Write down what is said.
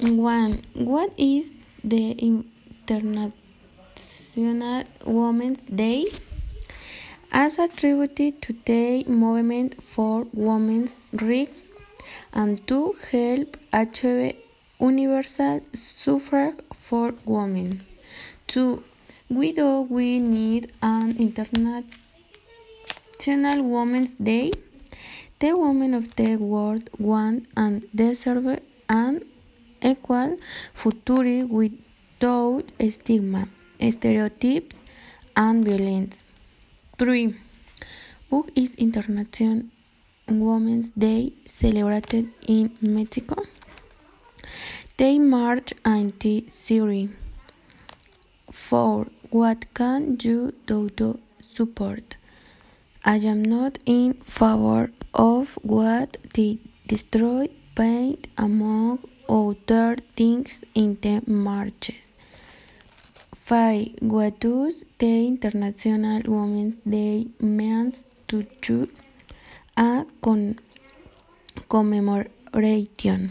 1. What is the International Women's Day? As attributed to the movement for women's rights and to help achieve universal suffrage for women. 2. We do we need an International Women's Day? The women of the world want and deserve an equal future without stigma, stereotypes, and violence. 3. Book is International Women's Day celebrated in Mexico. They march anti-Syria. 4. What can you do to support? I am not in favor of what they destroy paint among other things in the marches. 5. What does the International Women's Day mean to you? A con commemoration.